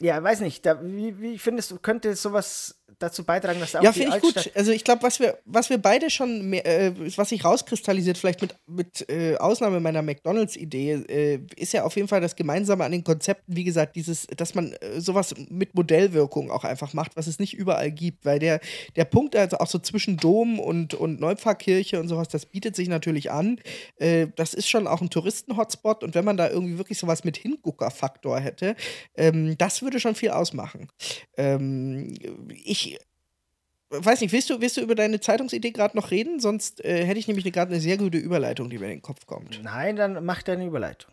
Ja, weiß nicht. Da, wie, wie findest du, könnte sowas dazu beitragen, dass auch ja, finde ich gut. Also ich glaube, was wir, was wir beide schon, mehr, äh, was sich rauskristallisiert, vielleicht mit, mit äh, Ausnahme meiner McDonalds-Idee, äh, ist ja auf jeden Fall das Gemeinsame an den Konzepten, wie gesagt, dieses, dass man äh, sowas mit Modellwirkung auch einfach macht, was es nicht überall gibt, weil der, der Punkt, also auch so zwischen Dom und, und Neupfarrkirche und sowas, das bietet sich natürlich an. Äh, das ist schon auch ein Touristen-Hotspot und wenn man da irgendwie wirklich sowas mit Hingucker-Faktor hätte, ähm, das würde schon viel ausmachen. Ähm, ich weiß nicht, willst du, willst du über deine Zeitungsidee gerade noch reden? Sonst äh, hätte ich nämlich gerade eine sehr gute Überleitung, die mir in den Kopf kommt. Nein, dann mach deine Überleitung.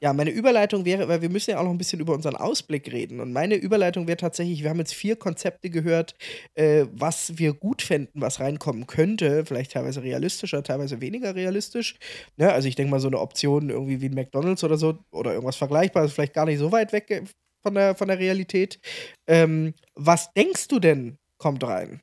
Ja, meine Überleitung wäre, weil wir müssen ja auch noch ein bisschen über unseren Ausblick reden. Und meine Überleitung wäre tatsächlich, wir haben jetzt vier Konzepte gehört, äh, was wir gut fänden, was reinkommen könnte. Vielleicht teilweise realistischer, teilweise weniger realistisch. Ne? Also ich denke mal, so eine Option irgendwie wie ein McDonalds oder so oder irgendwas Vergleichbares, vielleicht gar nicht so weit weg von der, von der Realität. Ähm, was denkst du denn, kommt rein?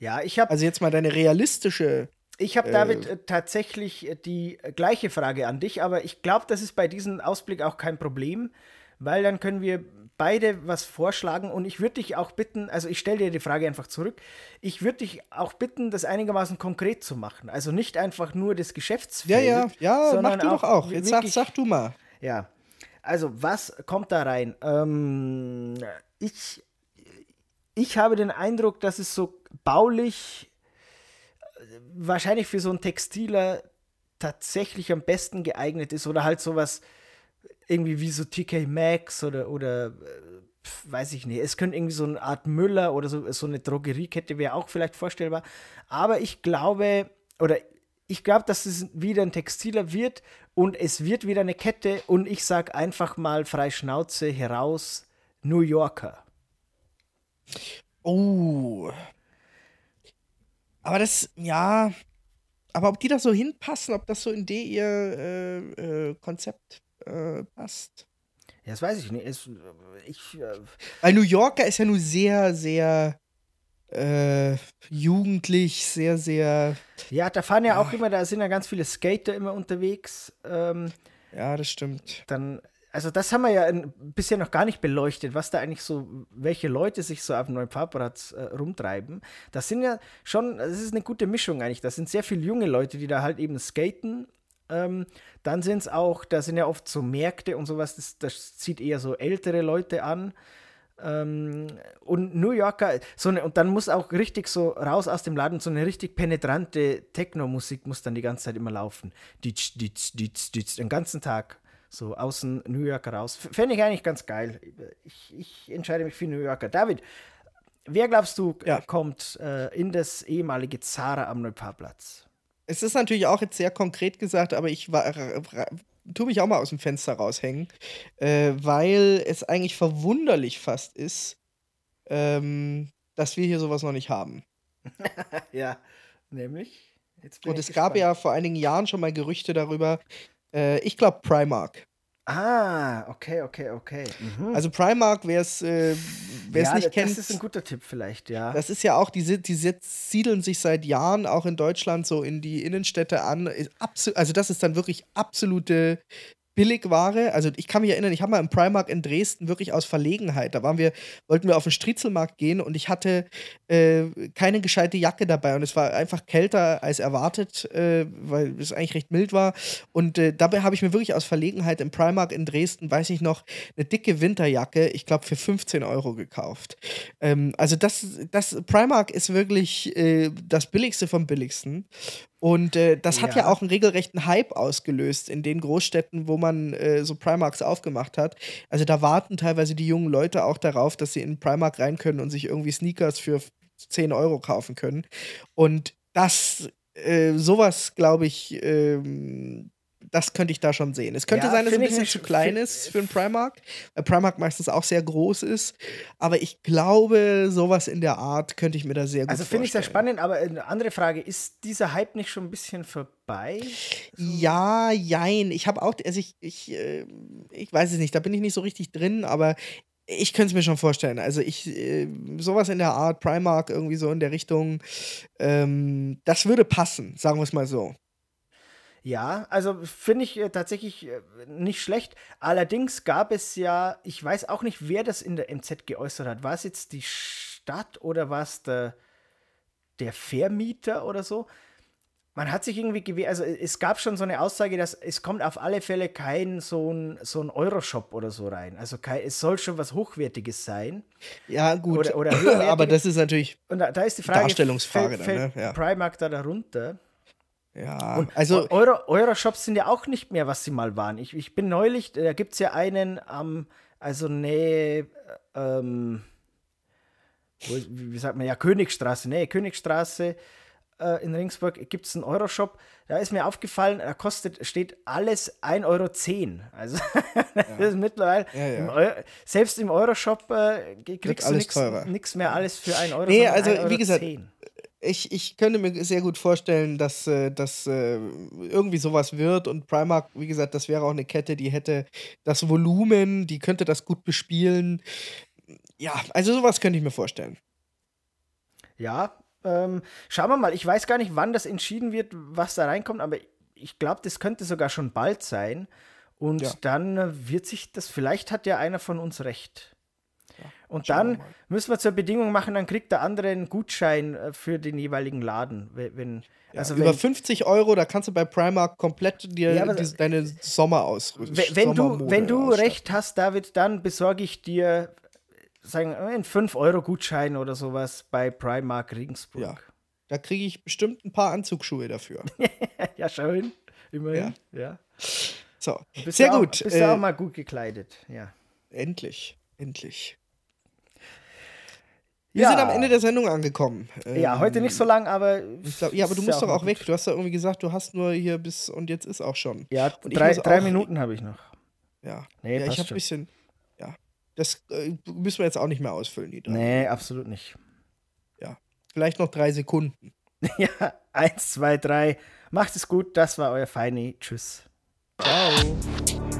Ja, ich habe. Also jetzt mal deine realistische ich habe, David, äh, tatsächlich äh, die gleiche Frage an dich, aber ich glaube, das ist bei diesem Ausblick auch kein Problem, weil dann können wir beide was vorschlagen und ich würde dich auch bitten, also ich stelle dir die Frage einfach zurück, ich würde dich auch bitten, das einigermaßen konkret zu machen. Also nicht einfach nur das Geschäftsfeld. Ja, ja, ja, mach du auch doch auch. Jetzt sag, sag du mal. Ja, also was kommt da rein? Ähm, ich, ich habe den Eindruck, dass es so baulich wahrscheinlich für so einen Textiler tatsächlich am besten geeignet ist oder halt sowas irgendwie wie so TK Maxx oder, oder weiß ich nicht. Es könnte irgendwie so eine Art Müller oder so, so eine Drogeriekette wäre auch vielleicht vorstellbar. Aber ich glaube, oder ich glaube, dass es wieder ein Textiler wird und es wird wieder eine Kette und ich sage einfach mal frei Schnauze heraus, New Yorker. Oh, aber das, ja, aber ob die da so hinpassen, ob das so in die ihr äh, äh, Konzept äh, passt. Ja, das weiß ich nicht. Es, ich, äh, Weil New Yorker ist ja nur sehr, sehr äh, jugendlich, sehr, sehr. Ja, da fahren ja, ja, auch immer, da sind ja ganz viele Skater immer unterwegs. Ähm, ja, das stimmt. Dann also das haben wir ja bisher noch gar nicht beleuchtet, was da eigentlich so, welche Leute sich so auf dem neuen Fahrrad äh, rumtreiben. Das sind ja schon, das ist eine gute Mischung eigentlich. Das sind sehr viele junge Leute, die da halt eben skaten. Ähm, dann sind es auch, da sind ja oft so Märkte und sowas, das, das zieht eher so ältere Leute an. Ähm, und New Yorker, so eine, und dann muss auch richtig so raus aus dem Laden, so eine richtig penetrante Techno-Musik muss dann die ganze Zeit immer laufen. Ditsch, ditsch, ditsch, ditsch, den ganzen Tag. So außen New Yorker raus. Fände ich eigentlich ganz geil. Ich, ich, entscheide mich für New Yorker. David, wer glaubst du ja. kommt äh, in das ehemalige Zara am Neupaarplatz? Es ist natürlich auch jetzt sehr konkret gesagt, aber ich war, tue mich auch mal aus dem Fenster raushängen, äh, weil es eigentlich verwunderlich fast ist, ähm, dass wir hier sowas noch nicht haben. ja, nämlich. Und es gespannt. gab ja vor einigen Jahren schon mal Gerüchte darüber, äh, ich glaube Primark. Ah, okay, okay, okay. Mhm. Also Primark, wer es äh, ja, nicht kennt. Das ist ein guter Tipp vielleicht, ja. Das ist ja auch, die, die siedeln sich seit Jahren auch in Deutschland so in die Innenstädte an. Also das ist dann wirklich absolute Billigware. Also ich kann mich erinnern, ich habe mal im Primark in Dresden wirklich aus Verlegenheit. Da waren wir, wollten wir auf den Striezelmarkt gehen und ich hatte äh, keine gescheite Jacke dabei und es war einfach kälter als erwartet, äh, weil es eigentlich recht mild war. Und äh, dabei habe ich mir wirklich aus Verlegenheit im Primark in Dresden, weiß ich noch, eine dicke Winterjacke, ich glaube für 15 Euro gekauft. Ähm, also das, das Primark ist wirklich äh, das Billigste vom Billigsten. Und äh, das hat ja. ja. auch einen regelrechten Hype ausgelöst in den Großstädten, wo man äh, so Primarks aufgemacht hat. Also da warten teilweise die jungen Leute auch darauf, dass sie in Primark rein können und sich irgendwie Sneakers für 10 Euro kaufen können. Und das, äh, sowas, glaube ich, ähm, das könnte ich da schon sehen. Es könnte ja, sein, dass es ein bisschen zu klein ist für einen Primark, weil Primark meistens auch sehr groß ist. Aber ich glaube, sowas in der Art könnte ich mir da sehr gut Also finde ich sehr spannend, aber eine andere Frage, ist dieser Hype nicht schon ein bisschen vorbei? Ja, jein. Ich habe auch, also ich, ich, äh, ich weiß es nicht, da bin ich nicht so richtig drin, aber ich könnte es mir schon vorstellen. Also ich, äh, sowas in der Art, Primark, irgendwie so in der Richtung, ähm, das würde passen, sagen wir es mal so. Ja, also finde ich äh, tatsächlich äh, nicht schlecht. Allerdings gab es ja, ich weiß auch nicht, wer das in der MZ geäußert hat. War es jetzt die Stadt oder war es der, der Vermieter oder so? Man hat sich irgendwie gewehrt, also es gab schon so eine Aussage, dass es kommt auf alle Fälle kein so ein, so ein Euroshop oder so rein. Also kein, es soll schon was Hochwertiges sein. Ja, gut. Oder, oder aber das ist natürlich und da, da ist die Frage, Darstellungsfrage fällt, dann, ne? ja. Primark da darunter? Ja, und also eure, eure Shops sind ja auch nicht mehr, was sie mal waren. Ich, ich bin neulich, da gibt es ja einen am, also nee, ähm, wo, wie sagt man ja, Königstraße, nee, Königstraße, äh, in Ringsburg gibt es einen Euroshop. Da ist mir aufgefallen, da kostet, steht alles 1,10 Euro. Also das ist mittlerweile, Ja, ja. Im Eu selbst im Euroshop äh, kriegst du nichts mehr alles für 1 Euro. Nee, also, 1,10 wie gesagt, Euro. Ich, ich könnte mir sehr gut vorstellen, dass äh, das äh, irgendwie sowas wird. Und Primark, wie gesagt, das wäre auch eine Kette, die hätte das Volumen, die könnte das gut bespielen. Ja, also sowas könnte ich mir vorstellen. Ja, ähm, schauen wir mal. Ich weiß gar nicht, wann das entschieden wird, was da reinkommt, aber ich glaube, das könnte sogar schon bald sein. Und Ja. dann äh, wird sich das, vielleicht hat ja einer von uns recht. Und wir dann müssen wir zur Bedingung machen, dann kriegt der andere einen Gutschein äh, für den jeweiligen Laden. Wenn, Ja, also über wenn, 50 Euro, da kannst du bei Primark komplett dir Ja, diese, deine Sommer ausrüsten. wenn, du, wenn du recht hast, David, dann besorge ich dir sagen, einen 5-Euro-Gutschein oder sowas bei Primark Regensburg. Ja. Da kriege ich bestimmt ein paar Anzugsschuhe dafür. ja schön. Immerhin. Ja. So, sehr auch, gut. Bist äh, du auch mal gut gekleidet, ja. endlich, endlich. Wir Ja. sind am Ende der Sendung angekommen. Ja, heute nicht so lang, aber. Glaub, ja, aber du musst doch auch weg. Du hast ja irgendwie gesagt, du hast nur hier bis und jetzt ist auch schon. Ja, drei, drei auch- Minuten habe ich noch. Ja, Nee, ja passt ich habe schon. ein bisschen. Ja, das äh, müssen wir jetzt auch nicht mehr ausfüllen, die drei. Nee, absolut nicht. Vielleicht noch drei Sekunden. ja, eins, zwei, drei. Macht es gut, das war euer Feini. Tschüss. Ciao.